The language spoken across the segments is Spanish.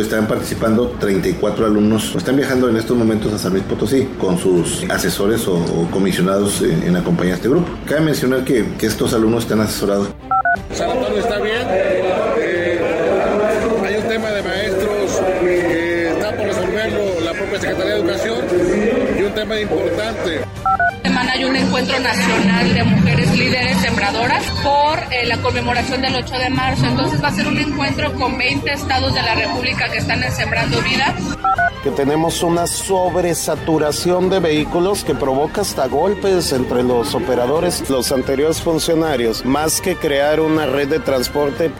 Están participando 34 alumnos. Están viajando en estos momentos a San Luis Potosí con sus asesores o, comisionados en, acompañar a este grupo. Cabe mencionar que, que estos alumnos están asesorados. Nacional de mujeres líderes sembradoras por eh, la conmemoración del 8 de marzo. Entonces va a ser un encuentro con 20 estados de la República que están en Sembrando Vida. Que tenemos una sobresaturación de vehículos que provoca hasta golpes entre los operadores, los anteriores funcionarios, más que crear una red de transporte.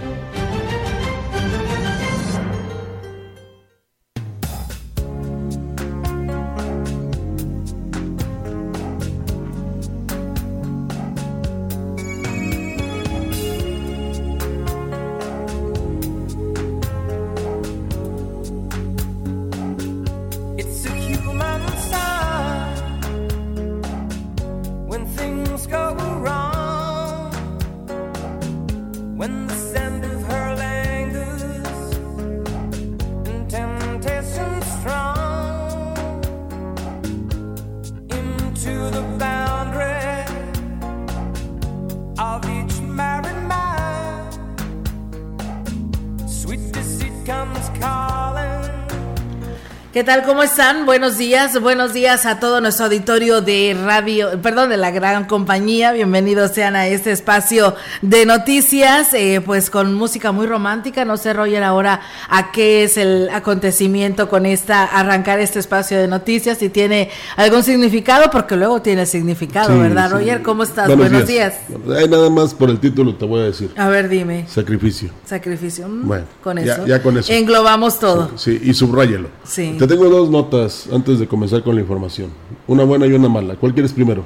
¿Qué tal? ¿Cómo están? Buenos días, buenos días a todo nuestro auditorio de radio, perdón, de la gran compañía. Bienvenidos sean a este espacio de noticias, eh, pues con música muy romántica. No sé, Roger, ahora a qué es el acontecimiento con esta, arrancar este espacio de noticias, si tiene algún significado, porque luego tiene significado, ¿verdad, Roger? ¿Cómo estás? Buenos, días. Hay nada más por el título te voy a decir. A ver, dime. Sacrificio. Sacrificio. Mm, bueno, con eso. Ya, con eso. Englobamos todo. Sí, y subrayelo. Sí tengo dos notas antes de comenzar con la información. Una buena y una mala. ¿Cuál quieres primero?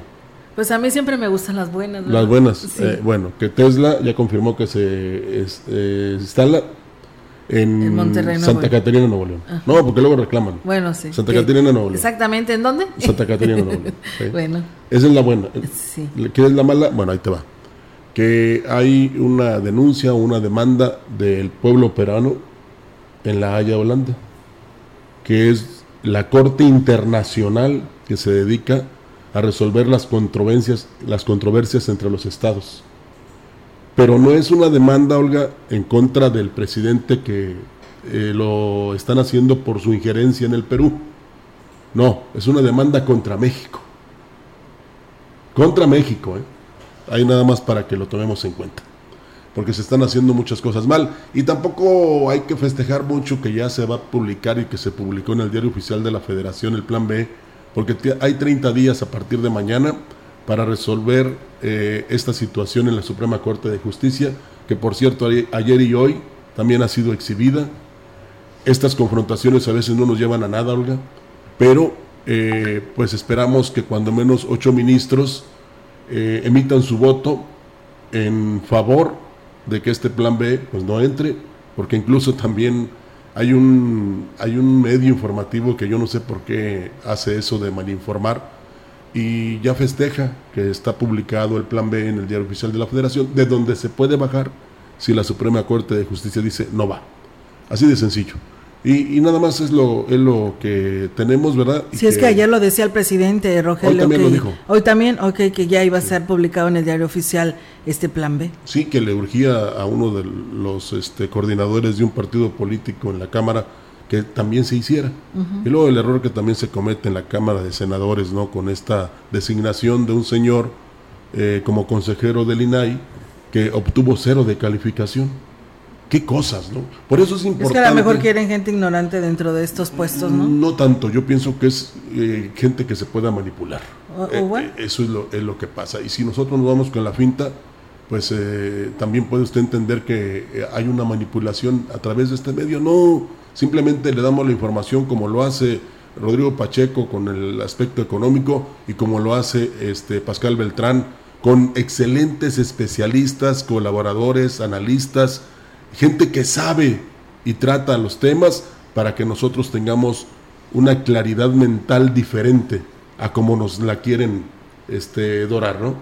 Pues a mí siempre me gustan las buenas. Las buenas. Eh, bueno, que Tesla ya confirmó que se eh, instala en, Santa Catarina, Nuevo León. No, porque luego reclaman. Bueno, sí. Santa Catarina, Nuevo León. Exactamente, ¿en dónde? Santa Catarina, Nuevo León. Bueno. Esa es la buena. Sí. ¿Quieres la mala? Bueno, ahí te va. Que hay una denuncia, una demanda del pueblo peruano en La Haya, Holanda que es la Corte Internacional que se dedica a resolver las controversias, las controversias entre los estados. Pero no es una demanda, Olga, en contra del presidente que eh, lo están haciendo por su injerencia en el Perú. No, es una demanda contra México. Contra México, ¿eh? Nada más para que lo tomemos en cuenta porque se están haciendo muchas cosas mal. Y tampoco hay que festejar mucho que ya se va a publicar y que se publicó en el diario oficial de la Federación el Plan B, porque hay 30 días a partir de mañana para resolver eh, esta situación en la Suprema Corte de Justicia, que por cierto ayer y hoy también ha sido exhibida. Estas confrontaciones a veces no nos llevan a nada, Olga, pero eh, pues esperamos que cuando menos ocho ministros eh, emitan su voto en favor de que este plan B pues no entre, porque incluso también hay un, hay un medio informativo que yo no sé por qué hace eso de malinformar y ya festeja que está publicado el plan B en el diario oficial de la federación, de donde se puede bajar si la Suprema Corte de Justicia dice no va. Así de sencillo. Y, nada más es lo, es lo que tenemos, ¿verdad? si es que ayer lo decía el presidente Rogelio. Hoy también lo dijo. Hoy también, ok, que ya iba a ser publicado en el diario oficial este plan B. Sí, que le urgía a uno de los este, coordinadores de un partido político en la Cámara que también se hiciera. Y luego el error que también se comete en la Cámara de Senadores, ¿no? Con esta designación de un señor eh, como consejero del INAI que obtuvo cero de calificación. Qué cosas, ¿no? Por eso es importante. Es que a lo mejor quieren gente ignorante dentro de estos puestos, ¿no? No tanto, yo pienso que es eh, gente que se pueda manipular. O- o Eh, bueno. eh, eso es lo, es lo que pasa. Y si nosotros nos vamos con la finta, pues eh, también puede usted entender que hay una manipulación a través de este medio. No, simplemente le damos la información como lo hace Rodrigo Pacheco con el aspecto económico y como lo hace este Pascal Beltrán con excelentes especialistas, colaboradores, analistas, gente que sabe y trata los temas para que nosotros tengamos una claridad mental diferente a como nos la quieren este, dorar, ¿no?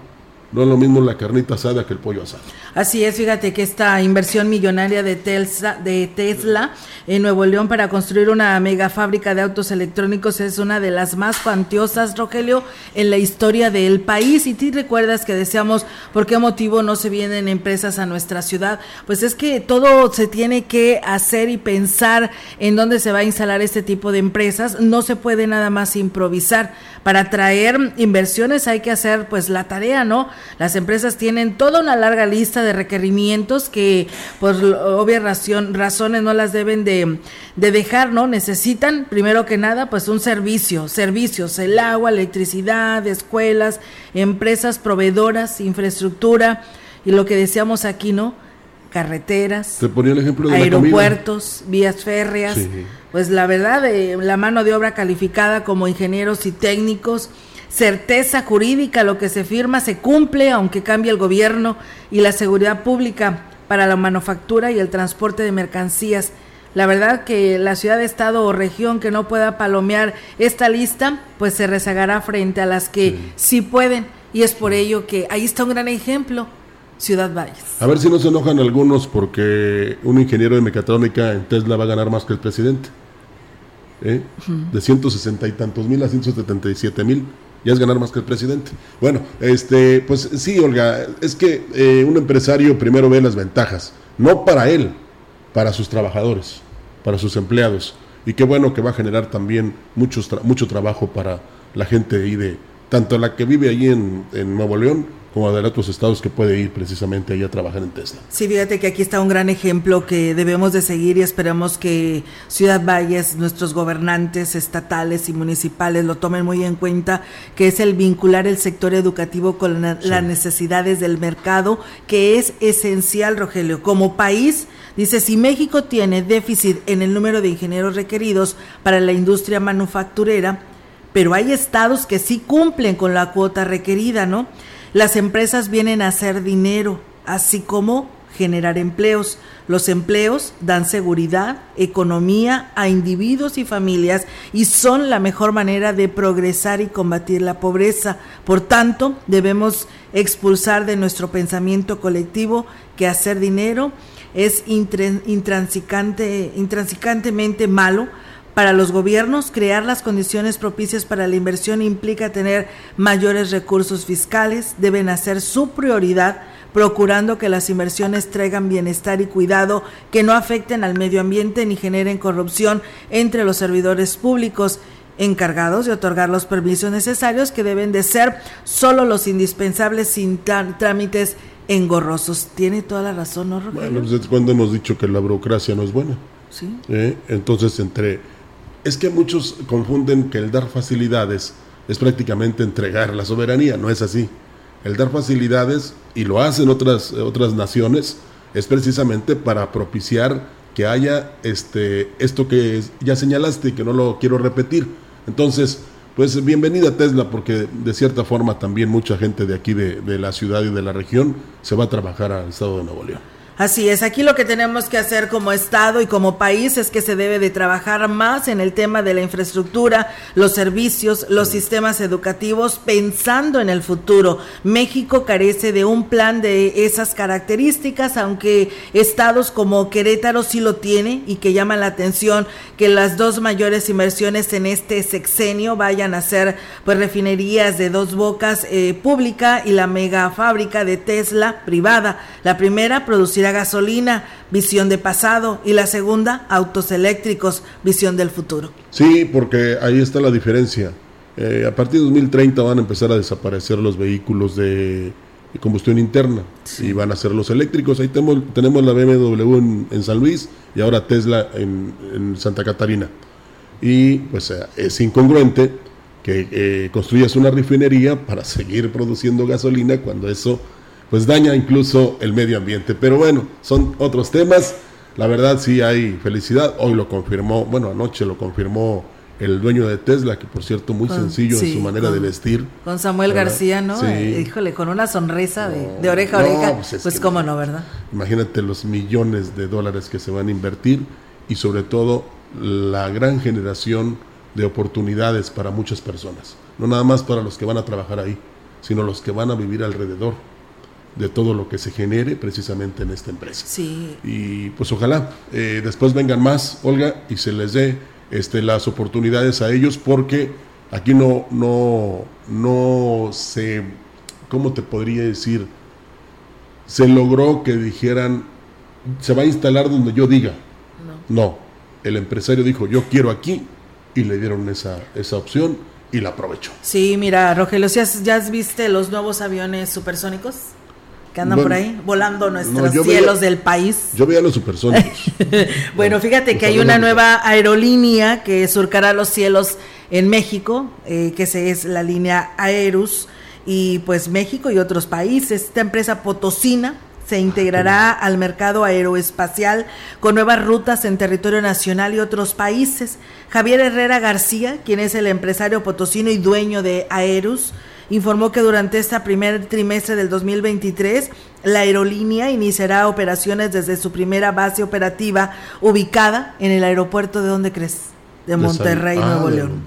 No es lo mismo la carnita asada que el pollo asado. Así es, fíjate que esta inversión millonaria de Tesla, de Tesla en Nuevo León para construir una mega fábrica de autos electrónicos es una de las más cuantiosas, Rogelio, en la historia del país. Y tú recuerdas que decíamos por qué motivo no se vienen empresas a nuestra ciudad. Pues es que todo se tiene que hacer y pensar en dónde se va a instalar este tipo de empresas. No se puede nada más improvisar. Para atraer inversiones hay que hacer pues la tarea, ¿no? Las empresas tienen toda una larga lista de requerimientos que por obvias razón- razones no las deben de, de dejar, ¿no? Necesitan primero que nada pues un servicio, servicios, el agua, electricidad, escuelas, empresas proveedoras, infraestructura y lo que decíamos aquí, ¿no? Carreteras, Te ponía el ejemplo de aeropuertos, vías férreas, Sí. pues la verdad, eh, la mano de obra calificada como ingenieros y técnicos, certeza jurídica, lo que se firma se cumple, aunque cambie el gobierno, y la seguridad pública para la manufactura y el transporte de mercancías. La verdad que la ciudad, estado o región que no pueda palomear esta lista, pues se rezagará frente a las que sí pueden, y es por ello que ahí está un gran ejemplo, Ciudad Valles. A ver si no se enojan algunos porque un ingeniero de mecatrónica en Tesla va a ganar más que el presidente. ¿Eh? De 160 y tantos mil a 177 mil, ya es ganar más que el presidente. Bueno, este, pues sí, Olga, es que eh, un empresario primero ve las ventajas, no para él, para sus trabajadores, para sus empleados. Y qué bueno que va a generar también muchos mucho trabajo para la gente ahí de, tanto la que vive ahí en, en Nuevo León, como de otros estados que puede ir precisamente ahí a trabajar en Tesla. Sí, fíjate que aquí está un gran ejemplo que debemos de seguir y esperamos que Ciudad Valles, nuestros gobernantes estatales y municipales lo tomen muy en cuenta, que es el vincular el sector educativo con la- las necesidades del mercado, que es esencial, Rogelio. Como país, dice, si México tiene déficit en el número de ingenieros requeridos para la industria manufacturera, pero hay estados que sí cumplen con la cuota requerida, ¿no? Las empresas vienen a hacer dinero, así como generar empleos. Los empleos dan seguridad, economía a individuos y familias y son la mejor manera de progresar y combatir la pobreza. Por tanto, debemos expulsar de nuestro pensamiento colectivo que hacer dinero es intran- intransicante, intransicantemente malo para los gobiernos, crear las condiciones propicias para la inversión implica tener mayores recursos fiscales, deben hacer su prioridad, procurando que las inversiones traigan bienestar y cuidado, que no afecten al medio ambiente ni generen corrupción entre los servidores públicos encargados de otorgar los permisos necesarios que deben de ser solo los indispensables sin trámites engorrosos. Tiene toda la razón, ¿no, Rogelio? Bueno, pues es cuando hemos dicho que la burocracia no es buena. sí. ¿eh? Entonces, entre... Es que muchos confunden que el dar facilidades es prácticamente entregar la soberanía, no es así. El dar facilidades, y lo hacen otras, otras naciones, es precisamente para propiciar que haya este, esto que ya señalaste y que no lo quiero repetir. Entonces, pues bienvenida Tesla, porque de cierta forma también mucha gente de aquí, de, de la ciudad y de la región, se va a trabajar al estado de Nuevo León. Así es, aquí lo que tenemos que hacer como Estado y como país es que se debe de trabajar más en el tema de la infraestructura, los servicios, los sistemas educativos, pensando en el futuro. México carece de un plan de esas características, aunque estados como Querétaro sí lo tiene y que llama la atención que las dos mayores inversiones en este sexenio vayan a ser pues refinerías de dos bocas eh, pública y la mega fábrica de Tesla privada. La primera producirá gasolina, visión de pasado, y la segunda autos eléctricos, visión del futuro. Sí, porque ahí está la diferencia. Eh, a partir de 2030 van a empezar a desaparecer los vehículos de, combustión interna y van a ser los eléctricos. Ahí tenemos, tenemos la BMW en, San Luis y ahora Tesla en, Santa Catarina. Y pues eh, es incongruente que eh, construyas una refinería para seguir produciendo gasolina cuando eso pues daña incluso el medio ambiente. Pero bueno, son otros temas. La verdad sí hay felicidad. Hoy lo confirmó, bueno, anoche lo confirmó el dueño de Tesla, que por cierto muy sencillo en su manera de vestir. Con Samuel García, ¿no? Eh, híjole, con una sonrisa de, oreja a oreja. Pues, pues cómo no, ¿verdad? Imagínate los millones de dólares que se van a invertir y sobre todo la gran generación de oportunidades para muchas personas. No nada más para los que van a trabajar ahí, sino los que van a vivir alrededor de todo lo que se genere precisamente en esta empresa. Sí. Y pues ojalá eh, después vengan más, Olga, y se les dé este, las oportunidades a ellos porque aquí no, no, no se, ¿cómo te podría decir? Se logró que dijeran, se va a instalar donde yo diga. No. no. El empresario dijo, yo quiero aquí y le dieron esa, esa opción y la aprovechó. Sí, mira, Rogelio, ¿ya, ¿ya viste los nuevos aviones supersónicos? Que andan por ahí volando nuestros cielos del país. Yo veía los supersónicos. bueno, fíjate que hay una nueva aerolínea que surcará los cielos en México, eh, que es la línea Aerus, y pues México y otros países. Esta empresa potosina se integrará al mercado aeroespacial con nuevas rutas en territorio nacional y otros países. Javier Herrera García, quien es el empresario potosino y dueño de Aerus, informó que durante este primer trimestre del 2023 la aerolínea iniciará operaciones desde su primera base operativa ubicada en el aeropuerto de dónde crees? De Monterrey, ah, Nuevo León.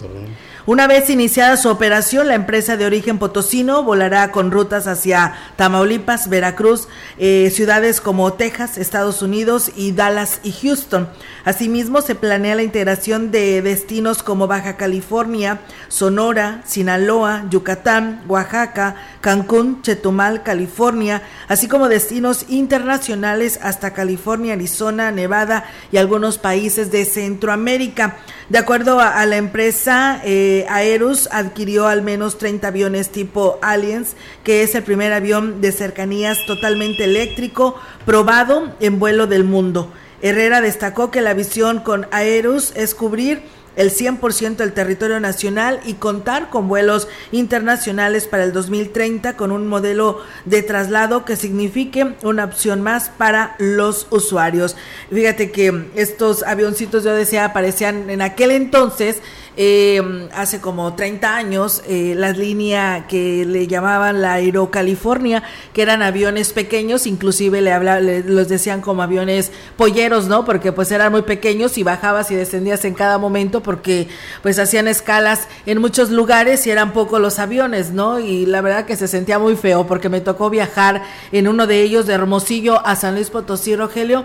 Una vez iniciada su operación, la empresa de origen potosino volará con rutas hacia Tamaulipas, Veracruz, eh, ciudades como Texas, Estados Unidos y Dallas y Houston. Asimismo, se planea la integración de destinos como Baja California, Sonora, Sinaloa, Yucatán, Oaxaca, Cancún, Chetumal, California, así como destinos internacionales hasta California, Arizona, Nevada y algunos países de Centroamérica. De acuerdo a, la empresa, eh, Aerus adquirió al menos 30 aviones tipo Aliens, que es el primer avión de cercanías totalmente eléctrico probado en vuelo del mundo. Herrera destacó que la visión con Aerus es cubrir el 100% del territorio nacional y contar con vuelos internacionales para el 2030 con un modelo de traslado que signifique una opción más para los usuarios. Fíjate que estos avioncitos, yo decía, aparecían en aquel entonces eh, hace como 30 años, eh, la línea que le llamaban la Aerocalifornia, que eran aviones pequeños, inclusive le, los decían como aviones polleros, ¿no? Porque pues eran muy pequeños y bajabas y descendías en cada momento porque pues hacían escalas en muchos lugares y eran pocos los aviones, ¿no? Y la verdad que se sentía muy feo porque me tocó viajar en uno de ellos de Hermosillo a San Luis Potosí, Rogelio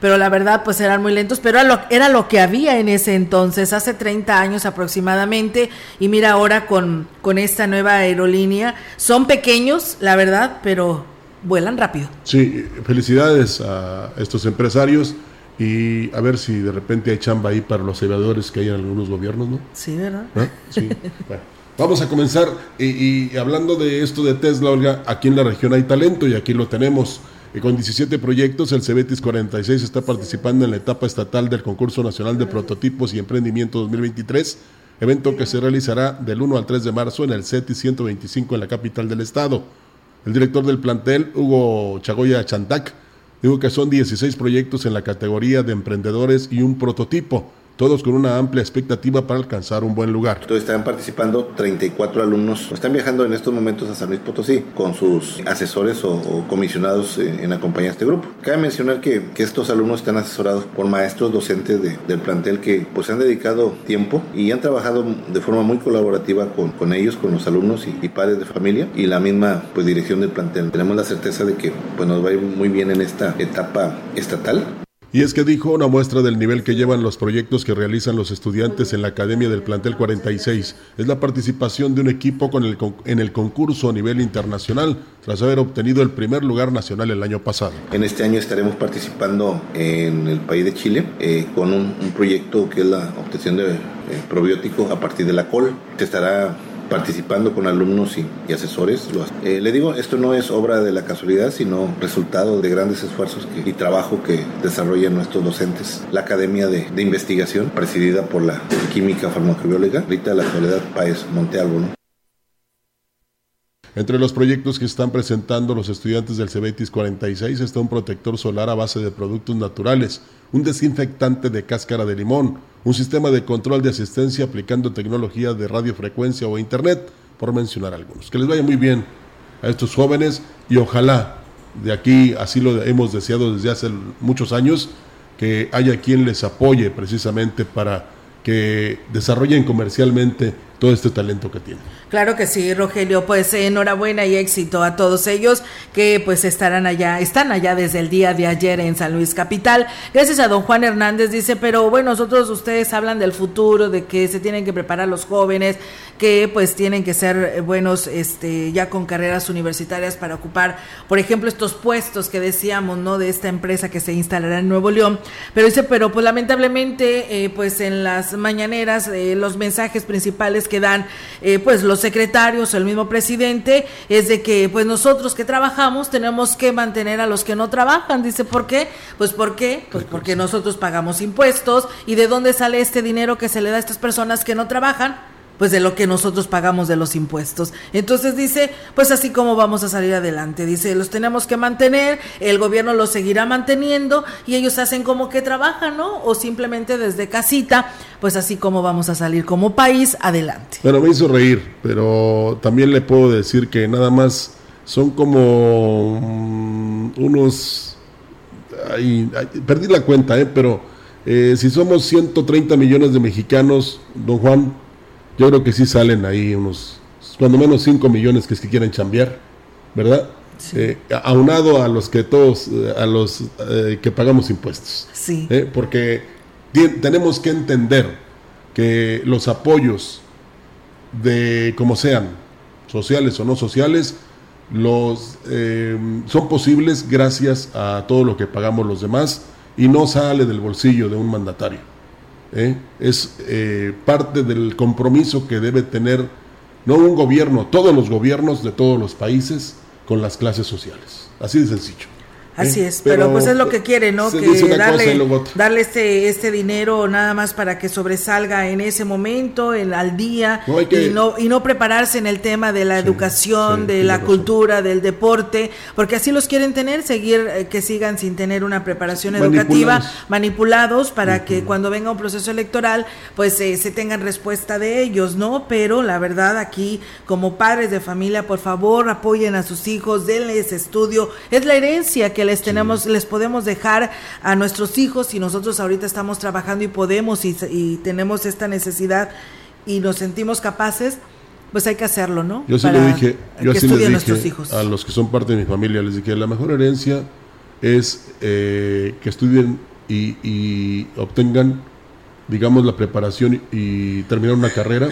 pero la verdad pues eran muy lentos, pero era lo, era lo que había en ese entonces, hace 30 años aproximadamente, y mira ahora con, con esta nueva aerolínea, son pequeños, la verdad, pero vuelan rápido. Sí, felicidades a estos empresarios y a ver si de repente hay chamba ahí para los aviadores que hay en algunos gobiernos, ¿no? Sí, ¿verdad? ¿Ah? Sí. bueno, vamos a comenzar y, y, hablando de esto de Tesla, Olga, aquí en la región hay talento y aquí lo tenemos con 17 proyectos, el Cebetis 46 está participando en la etapa estatal del Concurso Nacional de Prototipos y Emprendimiento 2023, evento que se realizará del 1 al 3 de marzo en el CETI 125 en la capital del estado. El director del plantel, Hugo Chagoya Chantac, dijo que son 16 proyectos en la categoría de emprendedores y un prototipo todos con una amplia expectativa para alcanzar un buen lugar. Entonces están participando 34 alumnos, están viajando en estos momentos a San Luis Potosí con sus asesores o, comisionados en, la compañía de este grupo. Cabe mencionar que, estos alumnos están asesorados por maestros docentes del plantel que pues han dedicado tiempo y han trabajado de forma muy colaborativa con, ellos, con los alumnos y, padres de familia y la misma pues dirección del plantel. Tenemos la certeza de que pues nos va a ir muy bien en esta etapa estatal. Y es que dijo una muestra del nivel que llevan los proyectos que realizan los estudiantes en la Academia del Plantel 46. Es la participación de un equipo con el, en el concurso a nivel internacional, tras haber obtenido el primer lugar nacional el año pasado. En este año estaremos participando en el país de Chile eh, con un, proyecto que es la obtención de eh, probiótico a partir de la col. Te estará participando con alumnos y, asesores. Eh, le digo, esto no es obra de la casualidad, sino resultado de grandes esfuerzos y trabajo que desarrollan nuestros docentes. La Academia de, Investigación, presidida por la química farmacobióloga, Rita La Soledad Páez Montealvo. Entre los proyectos que están presentando los estudiantes del CEBETIS 46 está un protector solar a base de productos naturales, un desinfectante de cáscara de limón, un sistema de control de asistencia aplicando tecnología de radiofrecuencia o internet, por mencionar algunos. Que les vaya muy bien a estos jóvenes y ojalá de aquí, así lo hemos deseado desde hace muchos años, que haya quien les apoye precisamente para que desarrollen comercialmente todo este talento que tienen. Claro que sí, Rogelio, pues enhorabuena y éxito a todos ellos que pues estarán allá, están allá desde el día de ayer en San Luis Capital. Gracias a don Juan Hernández, dice, pero bueno, nosotros ustedes hablan del futuro, de que se tienen que preparar los jóvenes, que pues tienen que ser eh, buenos este ya con carreras universitarias para ocupar, por ejemplo, estos puestos que decíamos, ¿no? De esta empresa que se instalará en Nuevo León. Pero dice, pero pues lamentablemente, eh, pues en las mañaneras, eh, los mensajes principales que dan, pues los secretarios, el mismo presidente, es de que pues nosotros que trabajamos tenemos que mantener a los que no trabajan. Dice, ¿por qué? Pues ¿por qué? Pues porque nosotros pagamos impuestos y de dónde sale este dinero que se le da a estas personas que no trabajan pues de lo que nosotros pagamos de los impuestos. Entonces dice, pues así como vamos a salir adelante. Dice, los tenemos que mantener, el gobierno los seguirá manteniendo y ellos hacen como que trabajan, ¿no? O simplemente desde casita, pues así como vamos a salir como país adelante. Bueno, me hizo reír, pero también le puedo decir que nada más son como mm, unos... perdí la cuenta, ¿eh? pero eh, si somos 130 millones de mexicanos, don Juan, yo creo que sí salen ahí unos, cuando menos 5 millones que es que quieren chambear, ¿verdad? Eh, aunado a los que todos, eh, a los eh, que pagamos impuestos. Sí. porque tenemos que entender que los apoyos de como sean, sociales o no sociales, los son posibles gracias a todo lo que pagamos los demás y no sale del bolsillo de un mandatario. ¿Eh? es eh, parte del compromiso que debe tener no un gobierno, todos los gobiernos de todos los países con las clases sociales. Así de sencillo. Así es, pero, pues es lo que quiere, ¿no? Que darle, darle este, este dinero nada más para que sobresalga en ese momento, el, al día, y, no, y no prepararse en el tema de la educación, de la cultura, del deporte, porque así los quieren tener, seguir, eh, que sigan sin tener una preparación educativa, manipulados, para que cuando venga un proceso electoral, pues eh, se tengan respuesta de ellos, ¿no? Pero la verdad aquí, como padres de familia, por favor, apoyen a sus hijos, denles estudio, es la herencia que les tenemos, les podemos dejar a nuestros hijos y nosotros ahorita estamos trabajando y podemos y, tenemos esta necesidad y nos sentimos capaces, pues hay que hacerlo, ¿no? Yo sí le dije, yo así les dije hijos. a los que son parte de mi familia, les dije, la mejor herencia es eh, que estudien y, obtengan, digamos, la preparación y, terminar una carrera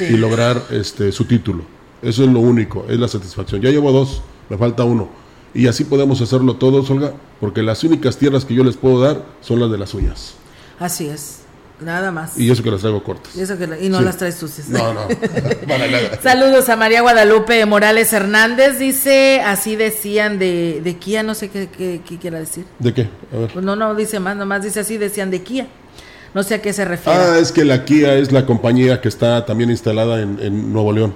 y lograr este su título. Eso es lo único, es la satisfacción. Ya llevo dos, me falta uno y así podemos hacerlo todos, Olga, porque las únicas tierras que yo les puedo dar son las de las uñas. Así es. Nada más. Y eso que las traigo cortas. Y, no las traes sucias. No, no. Saludos a María Guadalupe Morales Hernández. Dice, así decían de, de Kia, no sé qué, qué, quiera decir. ¿De qué? A ver. Pues no, no dice más, nomás dice así, decían de Kia. No sé a qué se refiere. Ah, es que la Kia es la compañía que está también instalada en, en Nuevo León.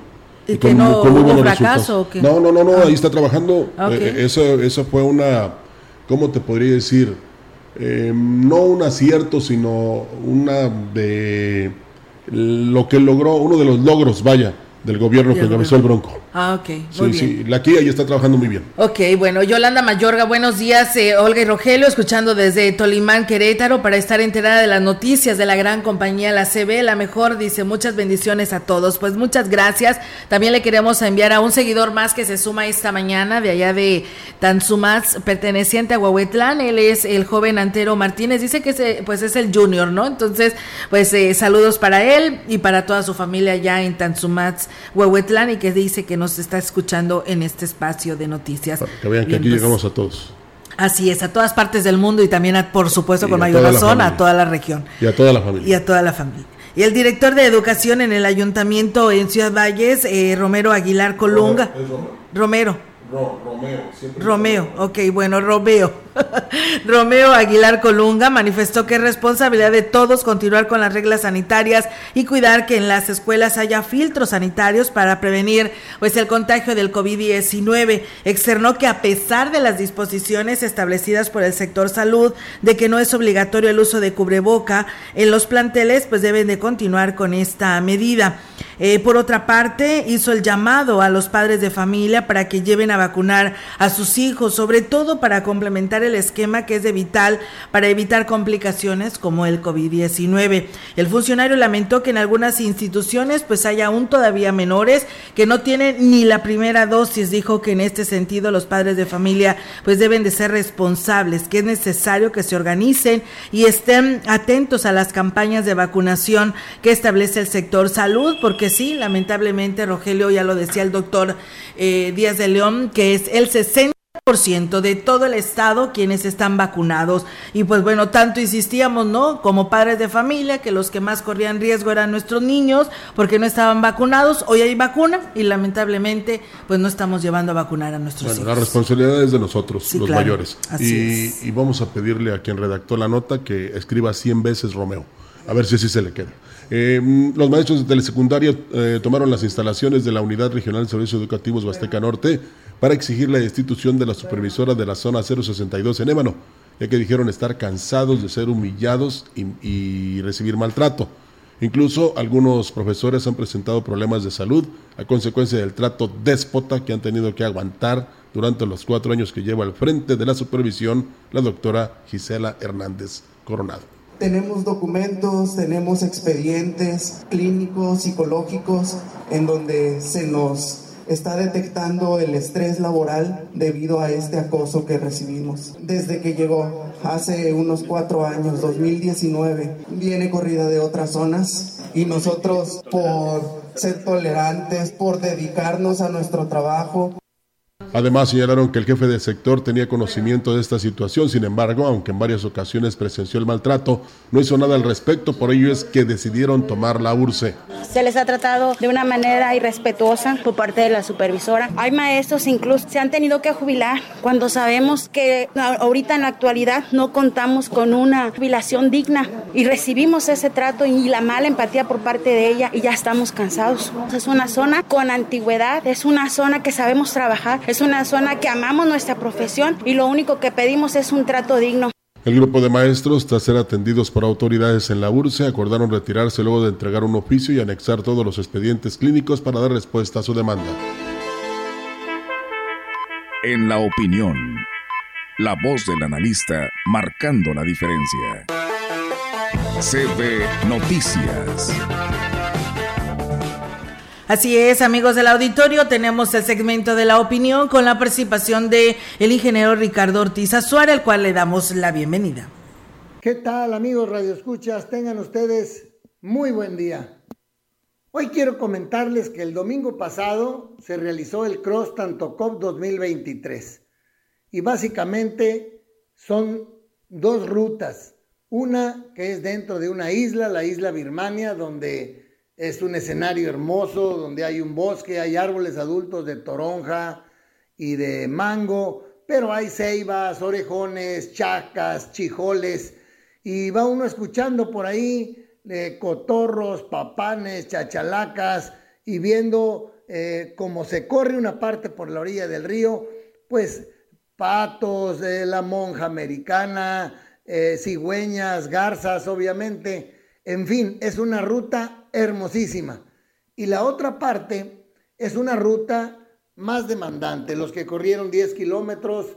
¿Y, que no hubo fracaso o qué? No, no, no, no, ahí está trabajando. Ah, eh, eso, eso fue una, ¿cómo te podría decir? Eh, no un acierto, sino una de lo que logró, uno de los logros, vaya, del gobierno que encabezó el Bronco. Ah, ok. Muy sí, sí, la Kia ya está trabajando muy bien. Ok, bueno, Yolanda Mayorga, buenos días. Eh, Olga y Rogelio, escuchando desde Tolimán, Querétaro, para estar enterada de las noticias de la gran compañía, la CB, la mejor, dice, muchas bendiciones a todos. Pues muchas gracias. También le queremos enviar a un seguidor más que se suma esta mañana, de allá de Tanzumaz, perteneciente a Huehuetlán. Él es el joven Antero Martínez, dice que es, pues es el junior, ¿no? Entonces, pues eh, saludos para él y para toda su familia allá en Tanzumaz, Huehuetlán, y que dice que nos está escuchando en este espacio de noticias. que vean que aquí pues, llegamos a todos. Así es, a todas partes del mundo y también, por supuesto, con mayor razón, a toda la región. Y a toda la familia. Y a toda la familia. Y el director de educación en el ayuntamiento en Ciudad Valles, eh, Romero Aguilar Colunga. Romero. Romeo. Romeo, ok, bueno, Romeo. Romeo Aguilar Colunga manifestó que es responsabilidad de todos continuar con las reglas sanitarias y cuidar que en las escuelas haya filtros sanitarios para prevenir pues el contagio del COVID-19. Externó que a pesar de las disposiciones establecidas por el sector salud de que no es obligatorio el uso de cubreboca en los planteles, pues deben de continuar con esta medida. Eh, por otra parte, hizo el llamado a los padres de familia para que lleven a vacunar a sus hijos, sobre todo para complementar el esquema que es de vital para evitar complicaciones como el COVID-19. El funcionario lamentó que en algunas instituciones pues hay aún todavía menores que no tienen ni la primera dosis. Dijo que en este sentido los padres de familia pues deben de ser responsables, que es necesario que se organicen y estén atentos a las campañas de vacunación que establece el sector salud, porque sí, lamentablemente, Rogelio, ya lo decía el doctor eh, Díaz de León, que es el 60 de todo el estado quienes están vacunados. Y pues bueno, tanto insistíamos, ¿no? Como padres de familia, que los que más corrían riesgo eran nuestros niños porque no estaban vacunados. Hoy hay vacuna y lamentablemente pues no estamos llevando a vacunar a nuestros bueno, hijos. La responsabilidad es de nosotros, los mayores. Y, y, vamos a pedirle a quien redactó la nota que escriba 100 veces Romeo. A ver si así se le queda. Eh, los maestros de telesecundaria eh, tomaron las instalaciones de la Unidad Regional de Servicios Educativos Huasteca Norte para exigir la destitución de la supervisora de la zona 062 en Ébano, ya que dijeron estar cansados de ser humillados y, y recibir maltrato. Incluso algunos profesores han presentado problemas de salud a consecuencia del trato déspota que han tenido que aguantar durante los cuatro años que lleva al frente de la supervisión la doctora Gisela Hernández Coronado. Tenemos documentos, tenemos expedientes clínicos, psicológicos, en donde se nos está detectando el estrés laboral debido a este acoso que recibimos. Desde que llegó hace unos cuatro años, 2019, viene corrida de otras zonas y nosotros por ser tolerantes, por dedicarnos a nuestro trabajo, Además, señalaron que el jefe del sector tenía conocimiento de esta situación, sin embargo, aunque en varias ocasiones presenció el maltrato, no hizo nada al respecto, por ello es que decidieron tomar la URCE. Se les ha tratado de una manera irrespetuosa por parte de la supervisora. Hay maestros incluso se han tenido que jubilar cuando sabemos que ahorita en la actualidad no contamos con una jubilación digna y recibimos ese trato y la mala empatía por parte de ella y ya estamos cansados. Es una zona con antigüedad, es una zona que sabemos trabajar, es una zona que amamos nuestra profesión y lo único que pedimos es un trato digno. El grupo de maestros, tras ser atendidos por autoridades en la URSE, acordaron retirarse luego de entregar un oficio y anexar todos los expedientes clínicos para dar respuesta a su demanda. En la opinión, la voz del analista marcando la diferencia. CB Noticias. Así es, amigos del auditorio, tenemos el segmento de la opinión con la participación de el ingeniero Ricardo Ortiz Azuara, al cual le damos la bienvenida. ¿Qué tal, amigos Radio Escuchas? Tengan ustedes muy buen día. Hoy quiero comentarles que el domingo pasado se realizó el Cross Tanto Cop 2023 y básicamente son dos rutas. Una que es dentro de una isla, la isla Birmania, donde es un escenario hermoso donde hay un bosque, hay árboles adultos de toronja y de mango, pero hay ceibas, orejones, chacas, chijoles, y va uno escuchando por ahí eh, cotorros, papanes, chachalacas, y viendo eh, cómo se corre una parte por la orilla del río, pues patos, de la monja americana, eh, cigüeñas, garzas, obviamente. En fin, es una ruta hermosísima. Y la otra parte es una ruta más demandante. Los que corrieron 10 kilómetros,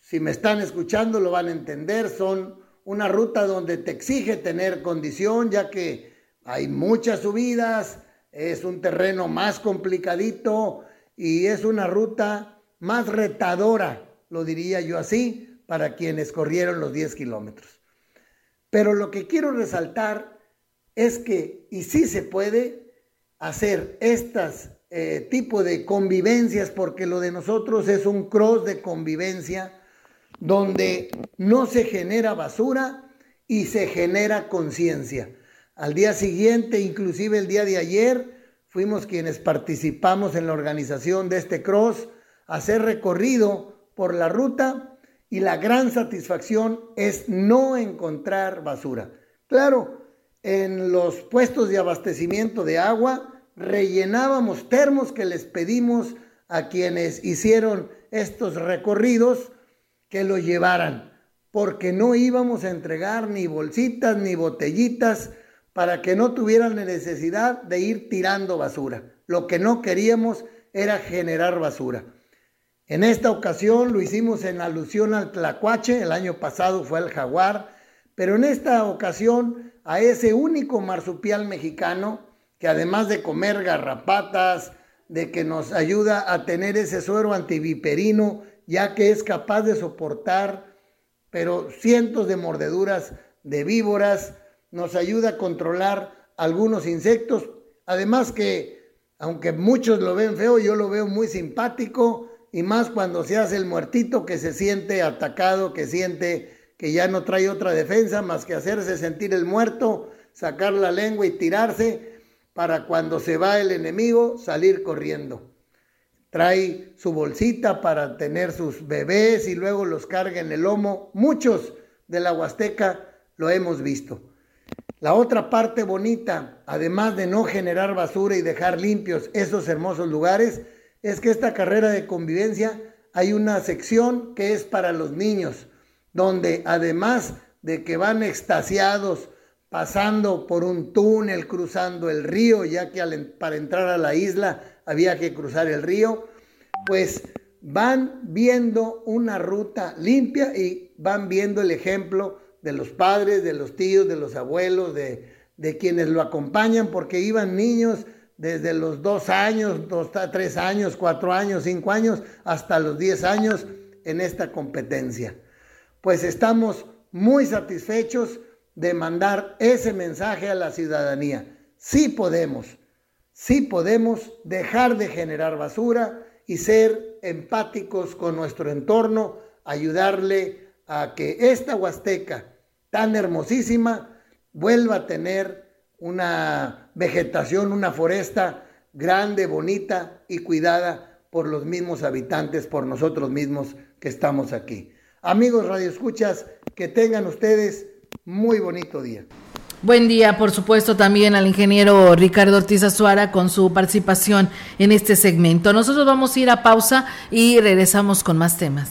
si me están escuchando, lo van a entender. Son una ruta donde te exige tener condición, ya que hay muchas subidas, es un terreno más complicadito y es una ruta más retadora, lo diría yo así, para quienes corrieron los 10 kilómetros. Pero lo que quiero resaltar es que, y sí se puede hacer estas eh, tipo de convivencias, porque lo de nosotros es un cross de convivencia donde no se genera basura y se genera conciencia. Al día siguiente, inclusive el día de ayer, fuimos quienes participamos en la organización de este cross, hacer recorrido por la ruta y la gran satisfacción es no encontrar basura. Claro, en los puestos de abastecimiento de agua rellenábamos termos que les pedimos a quienes hicieron estos recorridos que lo llevaran, porque no íbamos a entregar ni bolsitas ni botellitas para que no tuvieran la necesidad de ir tirando basura. Lo que no queríamos era generar basura. En esta ocasión lo hicimos en alusión al tlacuache, el año pasado fue el jaguar, pero en esta ocasión a ese único marsupial mexicano que además de comer garrapatas, de que nos ayuda a tener ese suero antiviperino, ya que es capaz de soportar, pero cientos de mordeduras de víboras, nos ayuda a controlar algunos insectos, además que, aunque muchos lo ven feo, yo lo veo muy simpático, y más cuando se hace el muertito que se siente atacado, que siente que ya no trae otra defensa más que hacerse sentir el muerto, sacar la lengua y tirarse para cuando se va el enemigo salir corriendo. Trae su bolsita para tener sus bebés y luego los carga en el lomo. Muchos de la Huasteca lo hemos visto. La otra parte bonita, además de no generar basura y dejar limpios esos hermosos lugares, es que esta carrera de convivencia hay una sección que es para los niños, donde además de que van extasiados pasando por un túnel, cruzando el río, ya que para entrar a la isla había que cruzar el río, pues van viendo una ruta limpia y van viendo el ejemplo de los padres, de los tíos, de los abuelos, de, de quienes lo acompañan, porque iban niños desde los dos años, dos, tres años, cuatro años, cinco años, hasta los diez años en esta competencia. Pues estamos muy satisfechos de mandar ese mensaje a la ciudadanía. Sí podemos, sí podemos dejar de generar basura y ser empáticos con nuestro entorno, ayudarle a que esta Huasteca tan hermosísima vuelva a tener una vegetación, una foresta grande, bonita y cuidada por los mismos habitantes, por nosotros mismos que estamos aquí. Amigos Radio Escuchas, que tengan ustedes muy bonito día. Buen día, por supuesto, también al ingeniero Ricardo Ortiz Azuara con su participación en este segmento. Nosotros vamos a ir a pausa y regresamos con más temas.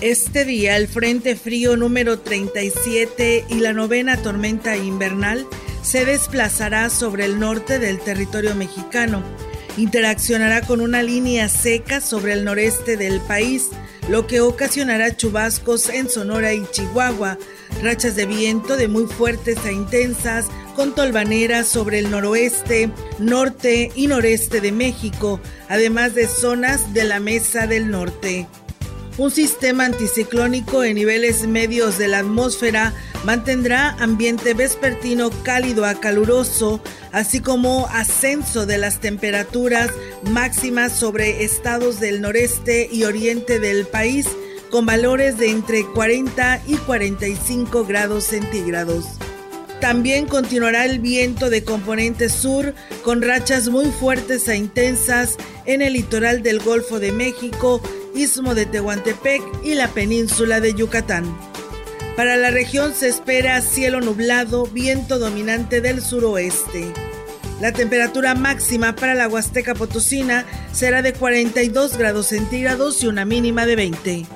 Este día, el Frente Frío número 37 y la novena tormenta invernal se desplazará sobre el norte del territorio mexicano. Interaccionará con una línea seca sobre el noreste del país, lo que ocasionará chubascos en Sonora y Chihuahua, rachas de viento de muy fuertes a intensas, con tolvaneras sobre el noroeste, norte y noreste de México, además de zonas de la Mesa del Norte. Un sistema anticiclónico en niveles medios de la atmósfera mantendrá ambiente vespertino cálido a caluroso, así como ascenso de las temperaturas máximas sobre estados del noreste y oriente del país, con valores de entre 40 y 45 grados centígrados. También continuará el viento de componente sur con rachas muy fuertes e intensas en el litoral del Golfo de México istmo de Tehuantepec y la península de Yucatán. Para la región se espera cielo nublado, viento dominante del suroeste. La temperatura máxima para la Huasteca Potosina será de 42 grados centígrados y una mínima de 20.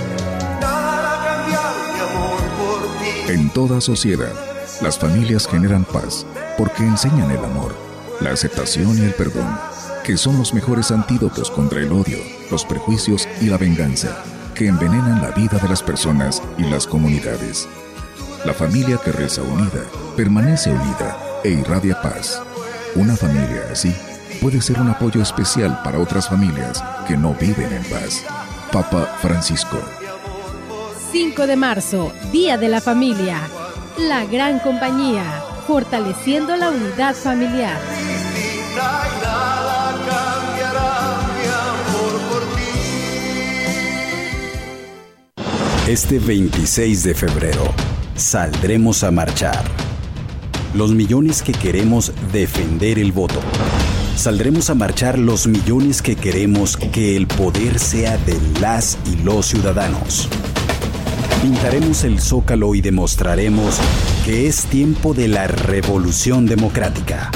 En toda sociedad, las familias generan paz porque enseñan el amor, la aceptación y el perdón, que son los mejores antídotos contra el odio, los prejuicios y la venganza, que envenenan la vida de las personas y las comunidades. La familia que reza unida, permanece unida e irradia paz. Una familia así puede ser un apoyo especial para otras familias que no viven en paz. Papa Francisco. 5 de marzo, Día de la Familia. La gran compañía, fortaleciendo la unidad familiar. Este 26 de febrero saldremos a marchar. Los millones que queremos defender el voto. Saldremos a marchar los millones que queremos que el poder sea de las y los ciudadanos. Pintaremos el zócalo y demostraremos que es tiempo de la revolución democrática.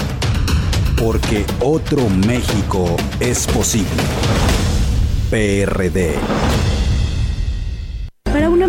Porque otro México es posible. PRD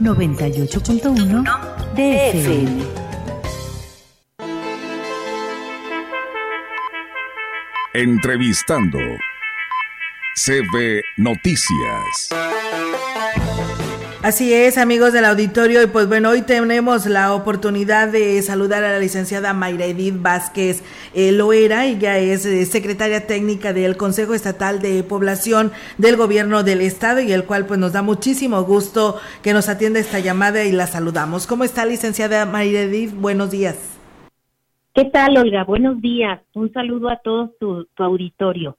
98.1 DFM. Entrevistando CB Noticias. Así es, amigos del auditorio, y pues bueno, hoy tenemos la oportunidad de saludar a la licenciada Mayra Edith Vázquez eh, Loera, ella es eh, secretaria técnica del Consejo Estatal de Población del Gobierno del Estado y el cual pues nos da muchísimo gusto que nos atienda esta llamada y la saludamos. ¿Cómo está, licenciada Mayra Edith? Buenos días. ¿Qué tal, Olga? Buenos días. Un saludo a todo tu auditorio.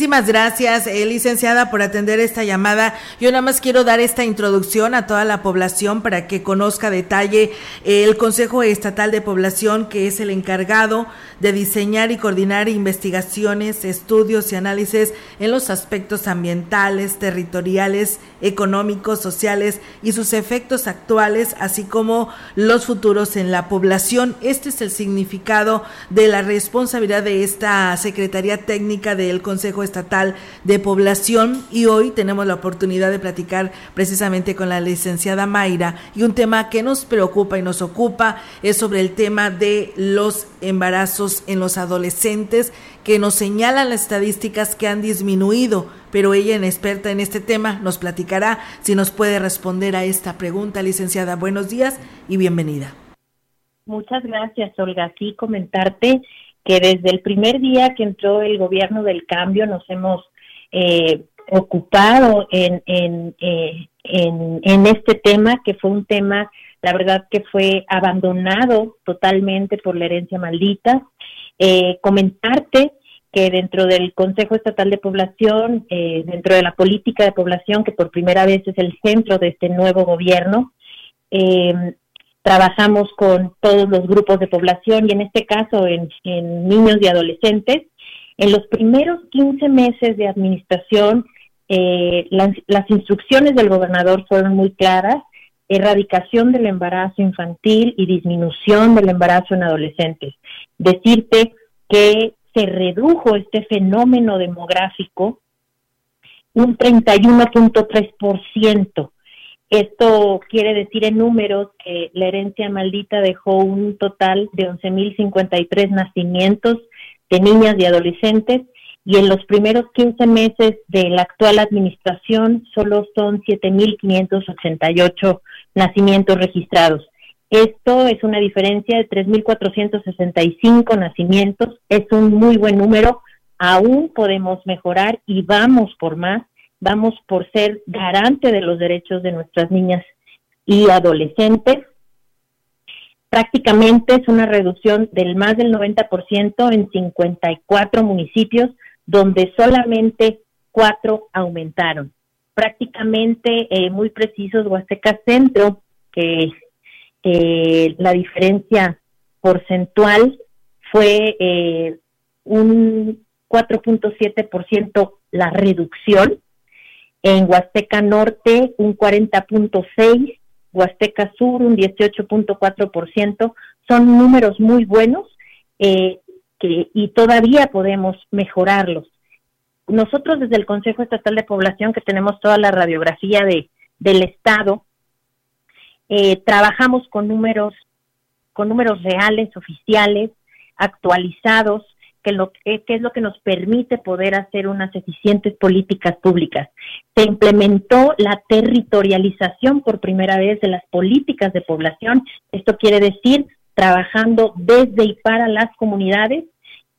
Muchísimas gracias, eh, licenciada, por atender esta llamada. Yo nada más quiero dar esta introducción a toda la población para que conozca detalle eh, el Consejo Estatal de Población, que es el encargado de diseñar y coordinar investigaciones, estudios y análisis en los aspectos ambientales, territoriales, económicos, sociales y sus efectos actuales, así como los futuros en la población. Este es el significado de la responsabilidad de esta Secretaría Técnica del Consejo Estatal de Población y hoy tenemos la oportunidad de platicar precisamente con la licenciada Mayra y un tema que nos preocupa y nos ocupa es sobre el tema de los embarazos en los adolescentes que nos señalan las estadísticas que han disminuido, pero ella, en experta en este tema, nos platicará si nos puede responder a esta pregunta, licenciada. Buenos días y bienvenida. Muchas gracias, Olga. Aquí comentarte que desde el primer día que entró el gobierno del cambio nos hemos eh, ocupado en, en, eh, en, en, este tema, que fue un tema la verdad que fue abandonado totalmente por la herencia maldita. Eh, comentarte que dentro del Consejo Estatal de Población, eh, dentro de la política de población, que por primera vez es el centro de este nuevo gobierno, eh, trabajamos con todos los grupos de población y en este caso en, niños y adolescentes. En los primeros 15 meses de administración, eh, las instrucciones del gobernador fueron muy claras, erradicación del embarazo infantil y disminución del embarazo en adolescentes. Decirte que se redujo este fenómeno demográfico un 31.3%. Esto quiere decir en números que la herencia maldita dejó un total de 11.053 nacimientos de niñas y adolescentes y en los primeros 15 meses de la actual administración solo son 7.588 nacimientos registrados. Esto es una diferencia de 3.465 nacimientos, es un muy buen número, aún podemos mejorar y vamos por más, vamos por ser garante de los derechos de nuestras niñas y adolescentes. Prácticamente es una reducción del más del 90% en 54 municipios, donde solamente cuatro aumentaron. Prácticamente eh, muy precisos, Huasteca Centro, que eh, la diferencia porcentual fue eh, un 4.7% la reducción, en Huasteca Norte un 40.6%, Huasteca Sur un 18.4%, son números muy buenos eh, que, y todavía podemos mejorarlos. Nosotros desde el Consejo Estatal de Población, que tenemos toda la radiografía de, del Estado, eh, trabajamos con números, con números reales, oficiales, actualizados, que, es lo que nos permite poder hacer unas eficientes políticas públicas. Se implementó la territorialización por primera vez de las políticas de población. Esto quiere decir trabajando desde y para las comunidades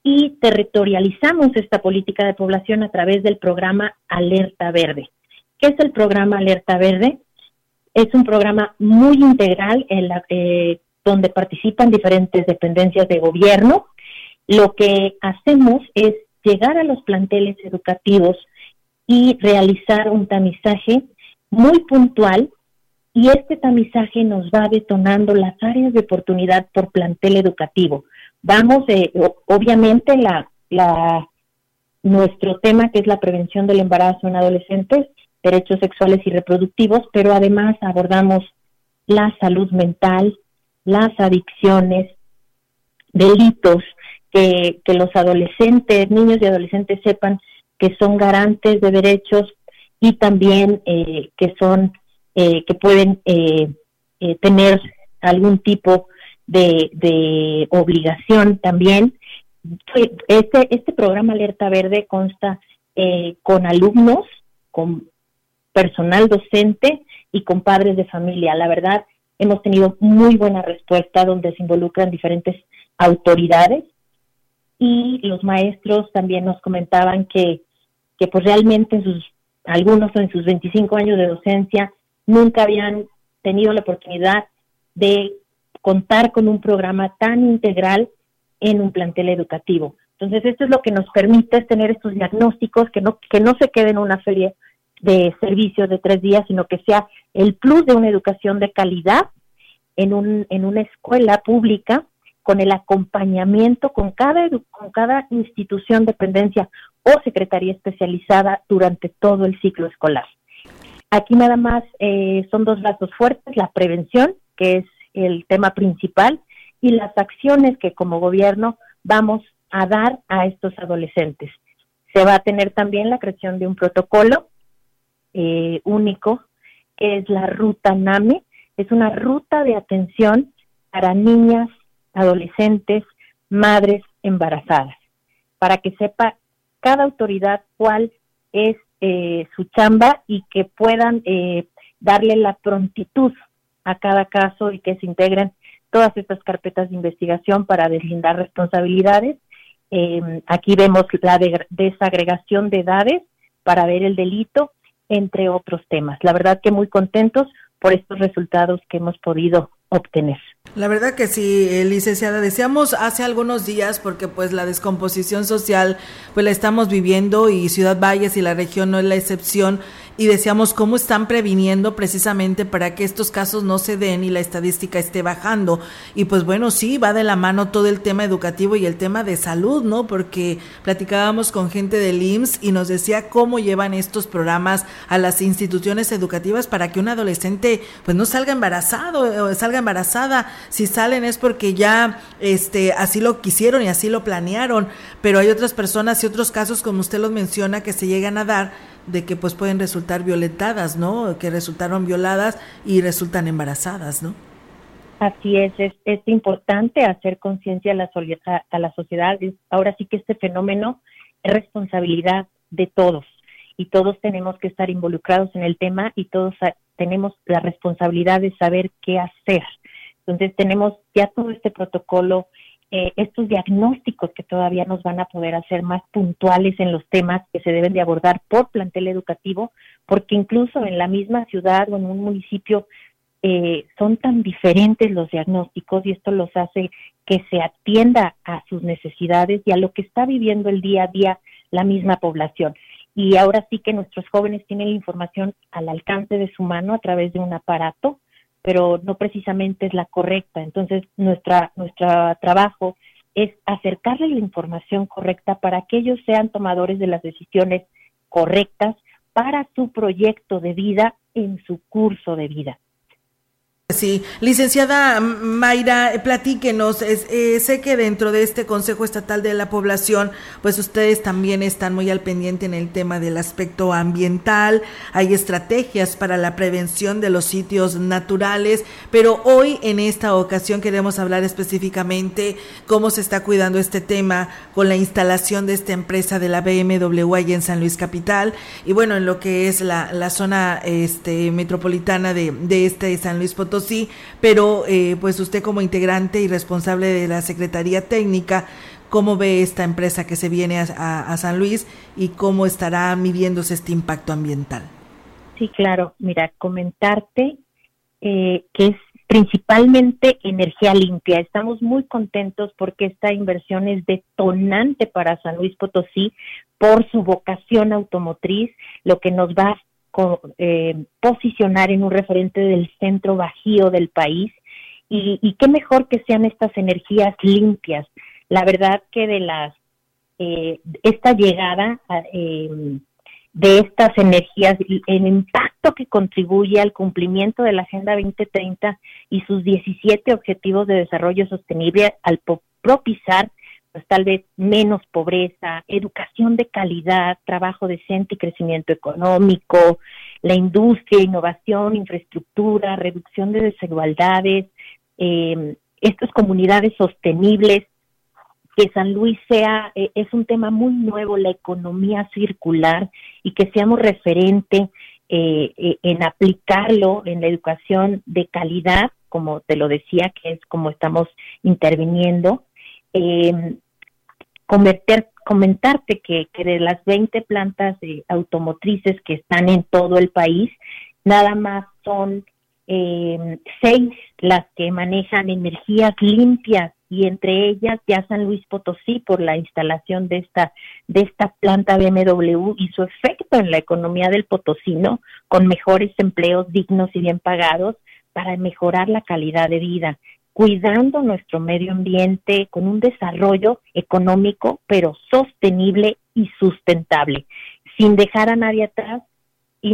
y territorializamos esta política de población a través del programa Alerta Verde. ¿Qué es el programa Alerta Verde? Es un programa muy integral en la, eh, donde participan diferentes dependencias de gobierno. Lo que hacemos es llegar a los planteles educativos y realizar un tamizaje muy puntual y este tamizaje nos va detonando las áreas de oportunidad por plantel educativo. Vamos, eh, obviamente, la, la, nuestro tema que es la prevención del embarazo en adolescentes derechos sexuales y reproductivos, pero además abordamos la salud mental, las adicciones, delitos, que, los adolescentes, niños y adolescentes sepan que son garantes de derechos y también eh, que son, eh, que pueden eh, tener algún tipo de, de obligación también. Este, este programa Alerta Verde consta con alumnos, con personal docente y con padres de familia. La verdad, hemos tenido muy buena respuesta donde se involucran diferentes autoridades y los maestros también nos comentaban que, que pues realmente en sus, algunos en sus 25 años de docencia nunca habían tenido la oportunidad de contar con un programa tan integral en un plantel educativo. Entonces, esto es lo que nos permite tener estos diagnósticos, que no, que no se queden en una feria de servicios de tres días, sino que sea el plus de una educación de calidad en, un, en una escuela pública con el acompañamiento con cada, con cada institución, dependencia o secretaría especializada durante todo el ciclo escolar. Aquí nada más eh, son dos brazos fuertes, la prevención, que es el tema principal, y las acciones que como gobierno vamos a dar a estos adolescentes. Se va a tener también la creación de un protocolo eh, único, que es la ruta NAME. Es una ruta de atención para niñas, adolescentes, madres embarazadas, para que sepa cada autoridad cuál es eh, su chamba y que puedan eh, darle la prontitud a cada caso y que se integren todas estas carpetas de investigación para deslindar responsabilidades. aquí vemos la desagregación de edades para ver el delito entre otros temas. La verdad que muy contentos por estos resultados que hemos podido obtener. La verdad que sí, eh, licenciada, decíamos hace algunos días, porque pues la descomposición social, pues la estamos viviendo y Ciudad Valles y la región no es la excepción, y decíamos cómo están previniendo precisamente para que estos casos no se den y la estadística esté bajando. Y pues bueno, sí, va de la mano todo el tema educativo y el tema de salud, ¿no? Porque platicábamos con gente del IMSS y nos decía cómo llevan estos programas a las instituciones educativas para que un adolescente pues no salga embarazado o salga embarazada. Si salen es porque ya este así lo quisieron y así lo planearon, pero hay otras personas y otros casos como usted los menciona que se llegan a dar de que pues pueden resultar violentadas, ¿no? Que resultaron violadas y resultan embarazadas, ¿no? Así es, es, es importante hacer conciencia a la, a la sociedad. Ahora sí que este fenómeno es responsabilidad de todos y todos tenemos que estar involucrados en el tema y todos tenemos la responsabilidad de saber qué hacer. Entonces tenemos ya todo este protocolo eh, estos diagnósticos que todavía nos van a poder hacer más puntuales en los temas que se deben de abordar por plantel educativo, porque incluso en la misma ciudad o en un municipio eh, son tan diferentes los diagnósticos y esto los hace que se atienda a sus necesidades y a lo que está viviendo el día a día la misma población. Y ahora sí que nuestros jóvenes tienen la información al alcance de su mano a través de un aparato pero no precisamente es la correcta. Entonces, nuestra, nuestro trabajo es acercarle la información correcta para que ellos sean tomadores de las decisiones correctas para su proyecto de vida en su curso de vida. Sí, licenciada Mayra, platíquenos, eh, sé que dentro de este Consejo Estatal de la Población, pues ustedes también están muy al pendiente en el tema del aspecto ambiental, hay estrategias para la prevención de los sitios naturales, pero hoy en esta ocasión queremos hablar específicamente cómo se está cuidando este tema con la instalación de esta empresa de la BMW ahí en San Luis Capital. Y bueno, en lo que es la, la zona este, metropolitana de, de este San Luis Potosí sí, pero eh, pues usted como integrante y responsable de la Secretaría Técnica, ¿cómo ve esta empresa que se viene a, San Luis y cómo estará midiéndose este impacto ambiental? Sí, claro. Mira, comentarte eh, que es principalmente energía limpia. Estamos muy contentos porque esta inversión es detonante para San Luis Potosí por su vocación automotriz, lo que nos va eh, posicionar en un referente del centro bajío del país y, qué mejor que sean estas energías limpias. La verdad que de las eh, esta llegada eh, de estas energías, el impacto que contribuye al cumplimiento de la Agenda 2030 y sus 17 Objetivos de Desarrollo Sostenible al propiciar pues tal vez menos pobreza, educación de calidad, trabajo decente y crecimiento económico, la industria, innovación, infraestructura, reducción de desigualdades, eh, estas comunidades sostenibles, que San Luis sea, eh, es un tema muy nuevo, la economía circular, y que seamos referente eh, en aplicarlo en la educación de calidad, como te lo decía, que es como estamos interviniendo. Eh, comentarte que, de las 20 plantas automotrices que están en todo el país, nada más son eh, seis las que manejan energías limpias y entre ellas ya San Luis Potosí por la instalación de esta de esta planta BMW y su efecto en la economía del potosino con mejores empleos dignos y bien pagados para mejorar la calidad de vida cuidando nuestro medio ambiente con un desarrollo económico, pero sostenible y sustentable, sin dejar a nadie atrás y,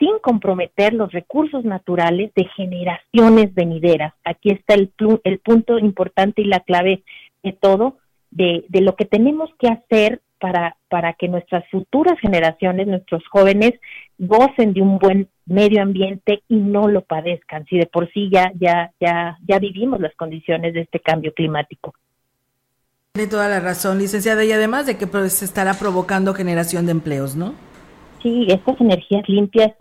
sin comprometer los recursos naturales de generaciones venideras. Aquí está el, el punto importante y la clave de todo, de, de lo que tenemos que hacer para, para que nuestras futuras generaciones, nuestros jóvenes, gocen de un buen medio ambiente y no lo padezcan, si de por sí ya, ya, ya, ya vivimos las condiciones de este cambio climático. Tiene toda la razón, licenciada, y además de que pues, se estará provocando generación de empleos, ¿no? Sí, estas energías limpias,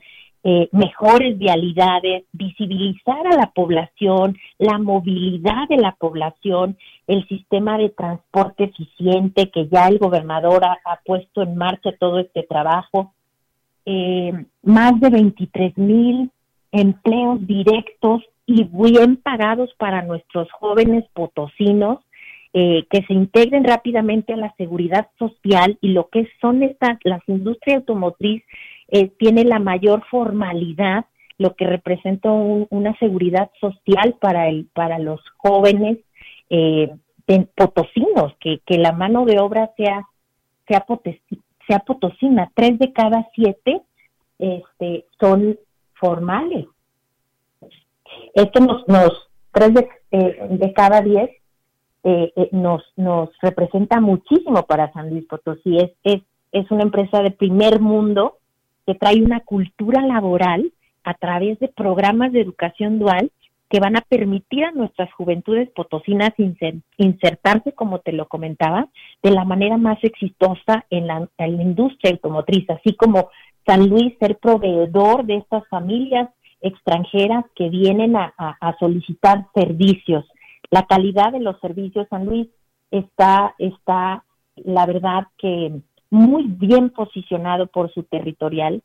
eh, mejores vialidades, visibilizar a la población, la movilidad de la población, el sistema de transporte eficiente que ya el gobernador ha puesto en marcha todo este trabajo, eh, más de 23 mil empleos directos y bien pagados para nuestros jóvenes potosinos eh, que se integren rápidamente a la seguridad social y lo que son estas, las industrias automotriz eh, tiene la mayor formalidad, lo que representa una seguridad social para el, para los jóvenes eh, potosinos, que, que la mano de obra sea, sea, sea potosina. Tres de cada siete este, son formales. Esto nos, nos tres de, eh, de cada diez eh, eh, nos, nos representa muchísimo para San Luis Potosí. Es, es, es una empresa de primer mundo que trae una cultura laboral a través de programas de educación dual que van a permitir a nuestras juventudes potosinas insertarse, como te lo comentaba, de la manera más exitosa en la, industria automotriz, así como San Luis ser proveedor de estas familias extranjeras que vienen a, solicitar servicios. La calidad de los servicios, San Luis, está, está, la verdad que muy bien posicionado por su territorial,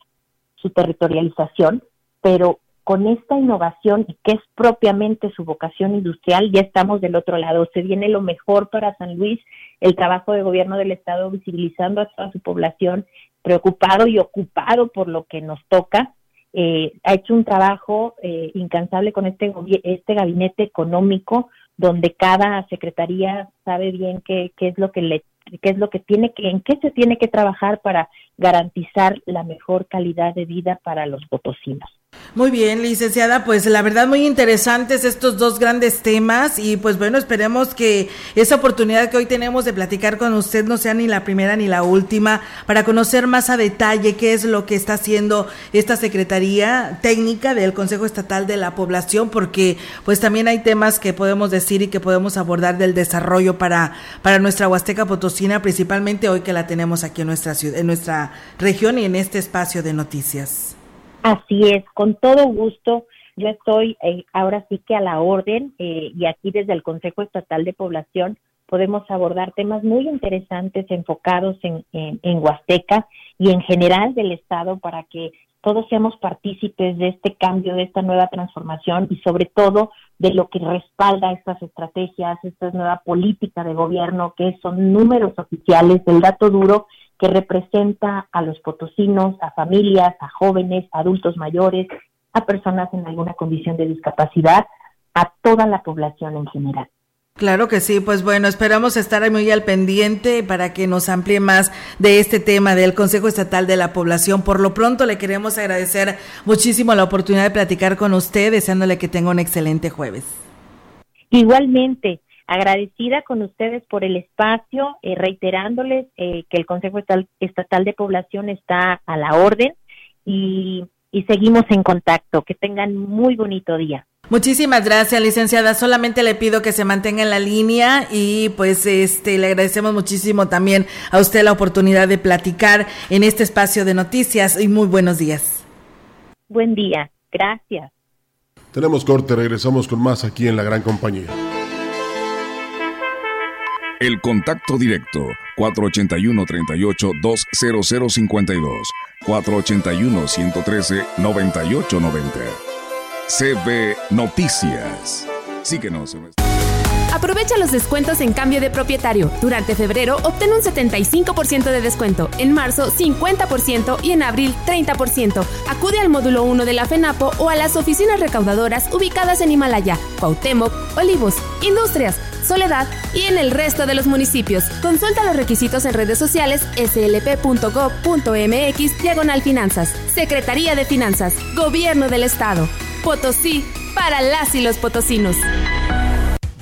su territorialización, pero con esta innovación que es propiamente su vocación industrial, ya estamos del otro lado. Se viene lo mejor para San Luis, el trabajo de gobierno del Estado visibilizando a toda su población, preocupado y ocupado por lo que nos toca eh, ha hecho un trabajo eh, incansable con este, este gabinete económico donde cada secretaría sabe bien qué, qué es lo que le qué es lo que tiene que en qué se tiene que trabajar para garantizar la mejor calidad de vida para los potosinos. Muy bien, licenciada, pues la verdad muy interesantes estos dos grandes temas y pues bueno, esperemos que esa oportunidad que hoy tenemos de platicar con usted no sea ni la primera ni la última para conocer más a detalle qué es lo que está haciendo esta Secretaría Técnica del Consejo Estatal de la Población porque pues también hay temas que podemos decir y que podemos abordar del desarrollo para para nuestra Huasteca Potosina, principalmente hoy que la tenemos aquí en nuestra ciudad, en nuestra región y en este espacio de noticias. Así es, con todo gusto. Yo estoy eh, ahora sí que a la orden eh, y aquí desde el Consejo Estatal de Población podemos abordar temas muy interesantes enfocados en, en, Huasteca y en general del Estado para que todos seamos partícipes de este cambio, de esta nueva transformación y sobre todo de lo que respalda estas estrategias, esta nueva política de gobierno, que son números oficiales, el dato duro que representa a los potosinos, a familias, a jóvenes, a adultos mayores, a personas en alguna condición de discapacidad, a toda la población en general. Claro que sí, pues bueno, esperamos estar muy al pendiente para que nos amplíe más de este tema del Consejo Estatal de la Población. Por lo pronto le queremos agradecer muchísimo la oportunidad de platicar con usted, deseándole que tenga un excelente jueves. Igualmente, agradecida con ustedes por el espacio, eh, reiterándoles eh, que el Consejo Estatal de Población está a la orden y, y seguimos en contacto. Que tengan muy bonito día. Muchísimas gracias, licenciada. Solamente le pido que se mantenga en la línea y pues este le agradecemos muchísimo también a usted la oportunidad de platicar en este espacio de noticias y muy buenos días. Buen día. Gracias. Tenemos corte, regresamos con más aquí en la gran compañía. El contacto directo 481-38-20052 481-113-9890. CB Noticias. Síguenos en Aprovecha los descuentos en cambio de propietario. Durante febrero obtén un 75% de descuento, en marzo 50% y en abril 30%. Acude al módulo 1 de la FENAPO o a las oficinas recaudadoras ubicadas en Himalaya, Cuauhtémoc, Olivos, Industrias, Soledad y en el resto de los municipios. Consulta los requisitos en redes sociales slp.gov.mx diagonal finanzas. Secretaría de Finanzas, Gobierno del Estado. Potosí, para las y los potosinos.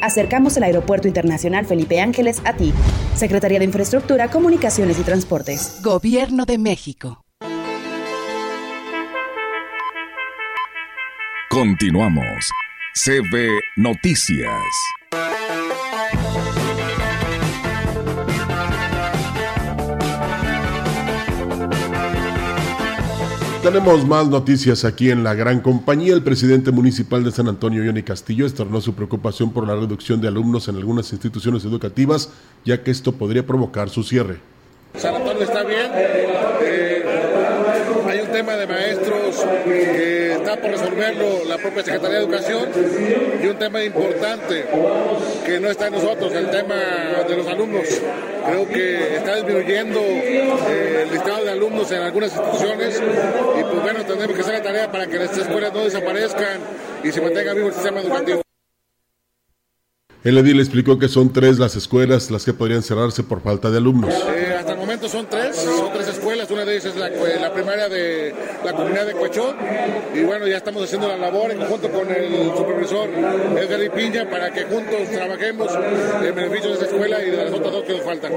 Acercamos el Aeropuerto Internacional Felipe Ángeles a ti. Secretaría de Infraestructura, Comunicaciones y Transportes. Gobierno de México. Continuamos. CB Noticias. Tenemos más noticias aquí en la gran compañía. El presidente municipal de San Antonio, Johnny Castillo, externó su preocupación por la reducción de alumnos en algunas instituciones educativas, ya que esto podría provocar su cierre. San Antonio está bien. Eh, hay un tema de maestros que resolverlo la propia Secretaría de Educación y un tema importante que no está en nosotros, el tema de los alumnos. Creo que está disminuyendo eh, el listado de alumnos en algunas instituciones y pues bueno, tenemos que hacer la tarea para que las escuelas no desaparezcan y se mantenga vivo el sistema educativo. El edil explicó que son tres las escuelas las que podrían cerrarse por falta de alumnos. Eh, hasta el momento son tres, son es la, primaria de la comunidad de Cuechón y bueno, ya estamos haciendo la labor en conjunto con el supervisor Edgar y Piña para que juntos trabajemos en beneficio de esa escuela y de las otras dos que nos faltan.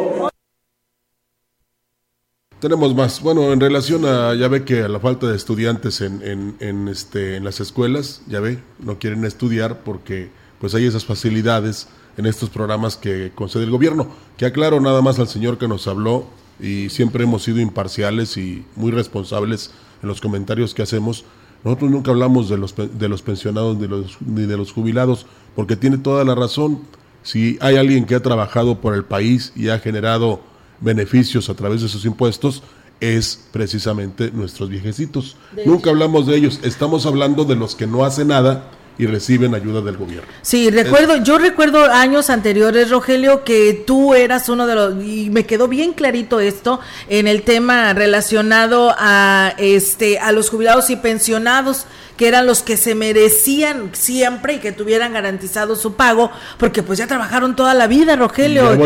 Tenemos más. Bueno, en relación a, ya ve que a la falta de estudiantes en, en, en, este, en las escuelas, ya ve, no quieren estudiar porque pues hay esas facilidades en estos programas que concede el gobierno. Que aclaro nada más al señor que nos habló y siempre hemos sido imparciales y muy responsables en los comentarios que hacemos. Nosotros nunca hablamos de los, de los pensionados ni, los, ni de los jubilados, porque tiene toda la razón. Si hay alguien que ha trabajado por el país y ha generado beneficios a través de sus impuestos, es precisamente nuestros viejecitos. Nunca hablamos de ellos, estamos hablando de los que no hacen nada y reciben ayuda del gobierno. Sí, recuerdo, yo recuerdo años anteriores, Rogelio, que tú eras uno de los y me quedó bien clarito esto en el tema relacionado a este a los jubilados y pensionados que eran los que se merecían siempre y que tuvieran garantizado su pago, porque pues ya trabajaron toda la vida, Rogelio.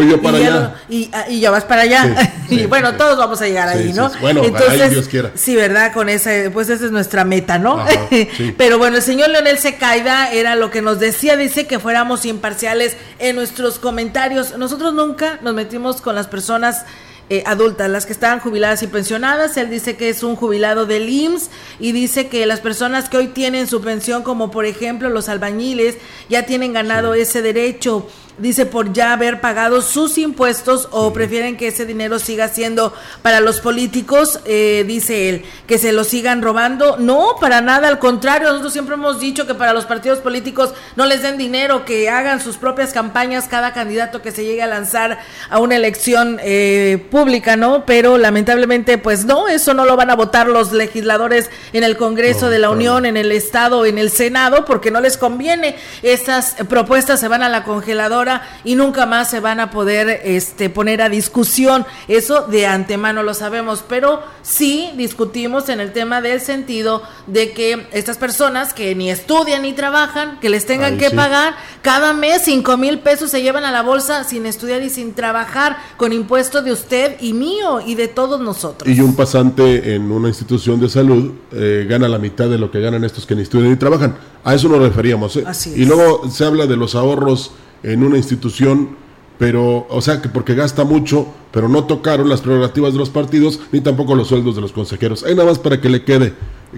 Y, ya, vas para allá. y bueno, todos vamos a llegar ahí, ¿no? Bueno, Entonces, Dios quiera. Sí, ¿verdad? Con ese, pues esa es nuestra meta, ¿no? Pero bueno, el señor Leonel Era lo que nos decía, dice que fuéramos imparciales en nuestros comentarios. Nosotros nunca nos metimos con las personas eh, adultas, las que estaban jubiladas y pensionadas. Él dice que es un jubilado del IMSS y dice que las personas que hoy tienen su pensión, como por ejemplo los albañiles, ya tienen ganado ese derecho dice por ya haber pagado sus impuestos o prefieren que ese dinero siga siendo para los políticos, eh, dice él, que se lo sigan robando. No, para nada, al contrario, nosotros siempre hemos dicho que para los partidos políticos no les den dinero, que hagan sus propias campañas cada candidato que se llegue a lanzar a una elección eh, pública, ¿no? Pero lamentablemente, pues no, eso no lo van a votar los legisladores en el Congreso de la Unión, en el Estado, en el Senado, porque no les conviene. Estas propuestas se van a la congeladora y nunca más se van a poder este, poner a discusión. Eso de antemano lo sabemos, pero sí discutimos en el tema del sentido de que estas personas que ni estudian ni trabajan, que les tengan que pagar cada mes cinco mil pesos se llevan a la bolsa sin estudiar y sin trabajar con impuestos de usted y mío y de todos nosotros. Y un pasante en una institución de salud eh, gana la mitad de lo que ganan estos que ni estudian ni trabajan. A eso nos referíamos. ¿eh? Y luego se habla de los ahorros en una institución, pero, o sea, que porque gasta mucho, pero no tocaron las prerrogativas de los partidos, ni tampoco los sueldos de los consejeros. Hay nada más para que le quede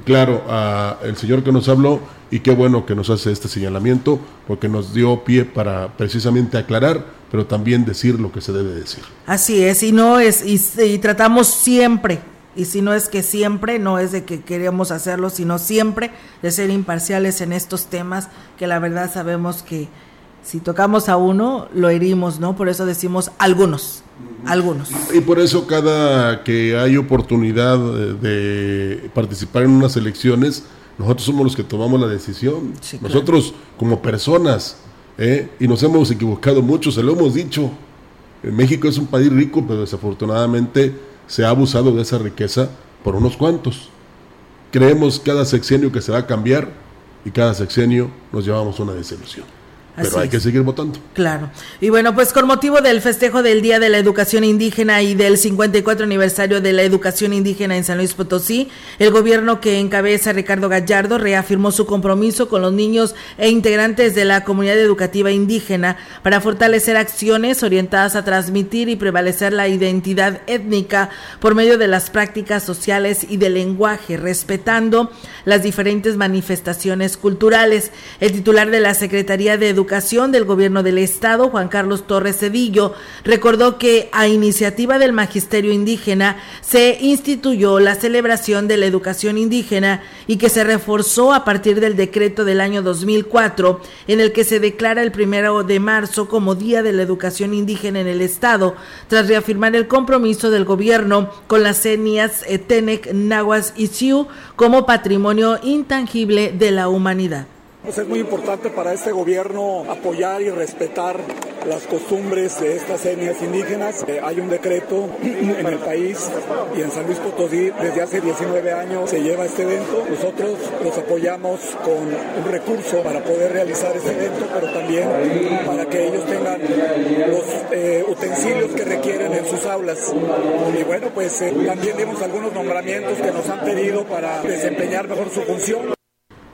claro al señor que nos habló y qué bueno que nos hace este señalamiento, porque nos dio pie para precisamente aclarar, pero también decir lo que se debe decir. Así es, y no es, y, y tratamos siempre y si no es que siempre, no es de que queremos hacerlo, sino siempre de ser imparciales en estos temas que la verdad sabemos que si tocamos a uno, lo herimos, ¿no? Por eso decimos algunos, algunos. Y por eso cada que hay oportunidad de participar en unas elecciones, nosotros somos los que tomamos la decisión. Nosotros como personas, ¿eh? y nos hemos equivocado mucho, se lo hemos dicho. México es un país rico, pero desafortunadamente se ha abusado de esa riqueza por unos cuantos. Creemos cada sexenio que se va a cambiar y cada sexenio nos llevamos una desilusión. Pero hay que seguir votando. Claro. Y bueno, pues con motivo del festejo del Día de la Educación Indígena y del 54 aniversario de la educación indígena en San Luis Potosí, el gobierno que encabeza Ricardo Gallardo reafirmó su compromiso con los niños e integrantes de la comunidad educativa indígena para fortalecer acciones orientadas a transmitir y prevalecer la identidad étnica por medio de las prácticas sociales y del lenguaje, respetando las diferentes manifestaciones culturales. El titular de la Secretaría de Educación del Gobierno del Estado, Juan Carlos Torres Cedillo, recordó que a iniciativa del Magisterio Indígena se instituyó la celebración de la educación indígena y que se reforzó a partir del decreto del año 2004, en el que se declara el primero de marzo como Día de la Educación Indígena en el Estado, tras reafirmar el compromiso del gobierno con las etnias Tenec, Nahuas y Sioux como patrimonio intangible de la humanidad. Pues es muy importante para este gobierno apoyar y respetar las costumbres de estas etnias indígenas. Eh, hay un decreto en el país y en San Luis Potosí desde hace 19 años se lleva este evento. Nosotros los apoyamos con un recurso para poder realizar este evento, pero también para que ellos tengan los eh, utensilios que requieren en sus aulas. Y bueno, pues eh, también dimos algunos nombramientos que nos han pedido para desempeñar mejor su función.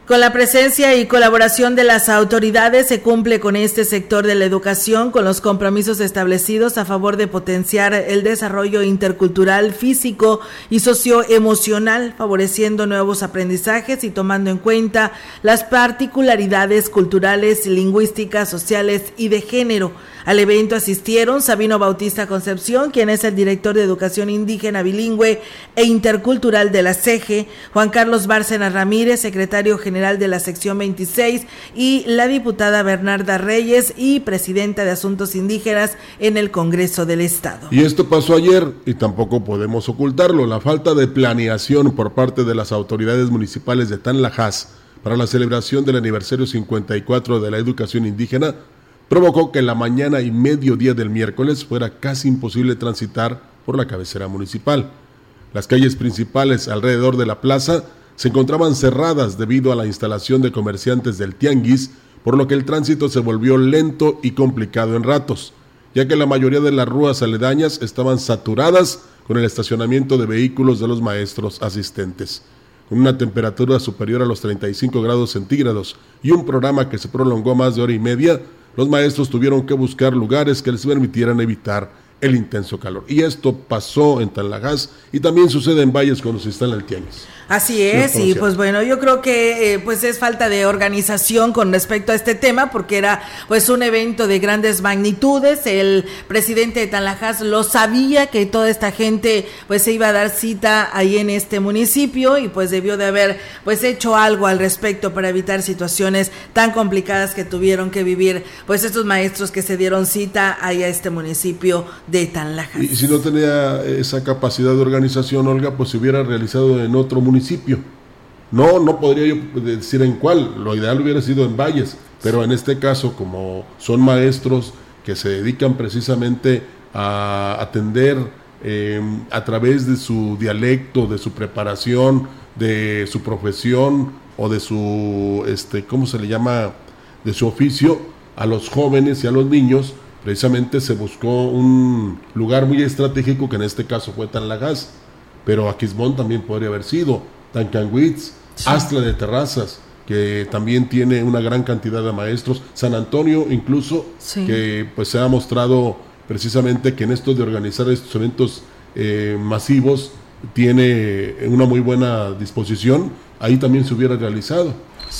Con la presencia y colaboración de las autoridades se cumple con este sector de la educación con los compromisos establecidos a favor de potenciar el desarrollo intercultural, físico y socioemocional, favoreciendo nuevos aprendizajes y tomando en cuenta las particularidades culturales, lingüísticas, sociales y de género. Al evento asistieron Sabino Bautista Concepción, quien es el director de Educación Indígena Bilingüe e Intercultural de la CEGE, Juan Carlos Bárcena Ramírez, secretario general de la sección 26, y la diputada Bernarda Reyes y presidenta de Asuntos Indígenas en el Congreso del Estado. Y esto pasó ayer y tampoco podemos ocultarlo, la falta de planeación por parte de las autoridades municipales de Tanlajas para la celebración del aniversario 54 de la educación indígena provocó que la mañana y mediodía del miércoles fuera casi imposible transitar por la cabecera municipal. Las calles principales alrededor de la plaza se encontraban cerradas debido a la instalación de comerciantes del tianguis, por lo que el tránsito se volvió lento y complicado en ratos, ya que la mayoría de las ruas aledañas estaban saturadas con el estacionamiento de vehículos de los maestros asistentes. Con una temperatura superior a los 35 grados centígrados y un programa que se prolongó más de hora y media, los maestros tuvieron que buscar lugares que les permitieran evitar el intenso calor. Y esto pasó en Tanlajas y también sucede en Valles cuando se instala el tianguis. Así es, y pues bueno, yo creo que eh, pues es falta de organización con respecto a este tema, porque era pues un evento de grandes magnitudes, el presidente de Tanlajas lo sabía que toda esta gente pues se iba a dar cita ahí en este municipio y pues debió de haber pues hecho algo al respecto para evitar situaciones tan complicadas que tuvieron que vivir pues estos maestros que se dieron cita ahí a este municipio de Tanlajas. Y si no tenía esa capacidad de organización, Olga, pues se hubiera realizado en otro municipio municipio. No, no podría yo decir en cuál, lo ideal hubiera sido en Valles, pero en este caso, como son maestros que se dedican precisamente a atender em, a través de su dialecto, de su preparación, de su profesión o de su, este, ¿cómo se le llama? De su oficio a los jóvenes y a los niños, precisamente se buscó un lugar muy estratégico que en este caso fue Tanlagas pero Aquismón también podría haber sido, Tancanwitz, Astla de Terrazas, que también tiene una gran cantidad de maestros, San Antonio incluso, que pues se ha mostrado precisamente que en esto de organizar estos eventos eh, masivos tiene una muy buena disposición, ahí también se hubiera realizado.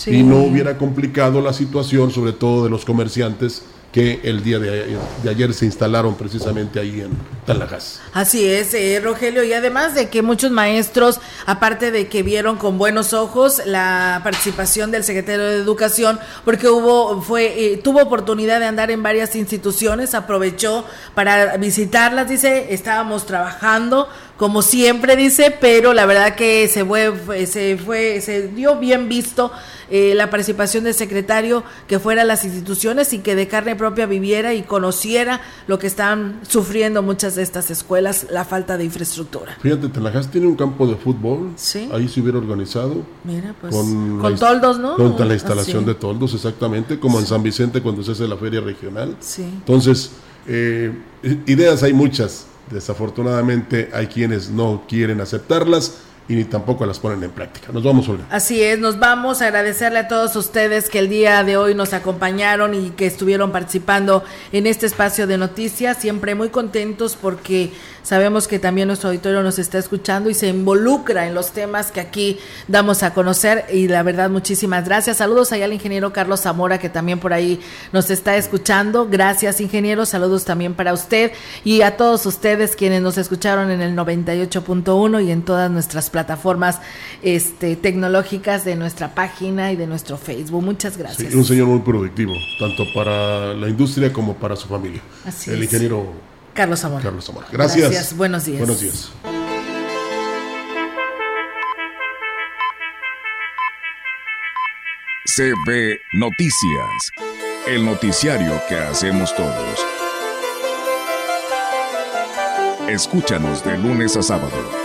Y no hubiera complicado la situación, sobre todo de los comerciantes que el día de, ayer se instalaron precisamente ahí en Talajas. Así es, eh, Rogelio, y además de que muchos maestros, aparte de que vieron con buenos ojos la participación del secretario de Educación, porque hubo, fue, eh, tuvo oportunidad de andar en varias instituciones, aprovechó para visitarlas, dice, estábamos trabajando como siempre dice, pero la verdad que se fue, se fue, se dio bien visto eh, la participación del secretario que fuera a las instituciones y que de carne propia viviera y conociera lo que están sufriendo muchas de estas escuelas, la falta de infraestructura. Fíjate, Telajás tiene un campo de fútbol, ¿Sí? ahí se hubiera organizado. Mira, pues con, toldos, ¿no? Con la instalación de toldos, exactamente, como en San Vicente cuando se hace la feria regional. Sí. Entonces, eh, ideas hay muchas Desafortunadamente hay quienes no quieren aceptarlas y ni tampoco las ponen en práctica. Nos vamos, Olga. Así es, nos vamos a agradecerle a todos ustedes que el día de hoy nos acompañaron y que estuvieron participando en este espacio de noticias. Siempre muy contentos porque sabemos que también nuestro auditorio nos está escuchando y se involucra en los temas que aquí damos a conocer. Y la verdad, muchísimas gracias. Saludos allá al ingeniero Carlos Zamora que también por ahí nos está escuchando. Gracias, ingeniero. Saludos también para usted y a todos ustedes quienes nos escucharon en el 98.1 y en todas nuestras plataformas este, tecnológicas de nuestra página y de nuestro Facebook. Muchas gracias. un señor muy productivo, tanto para la industria como para su familia. Así El ingeniero Carlos Amor. Carlos Amor. Gracias. Gracias. Buenos días. Buenos días. CB Noticias, el noticiario que hacemos todos. Escúchanos de lunes a sábado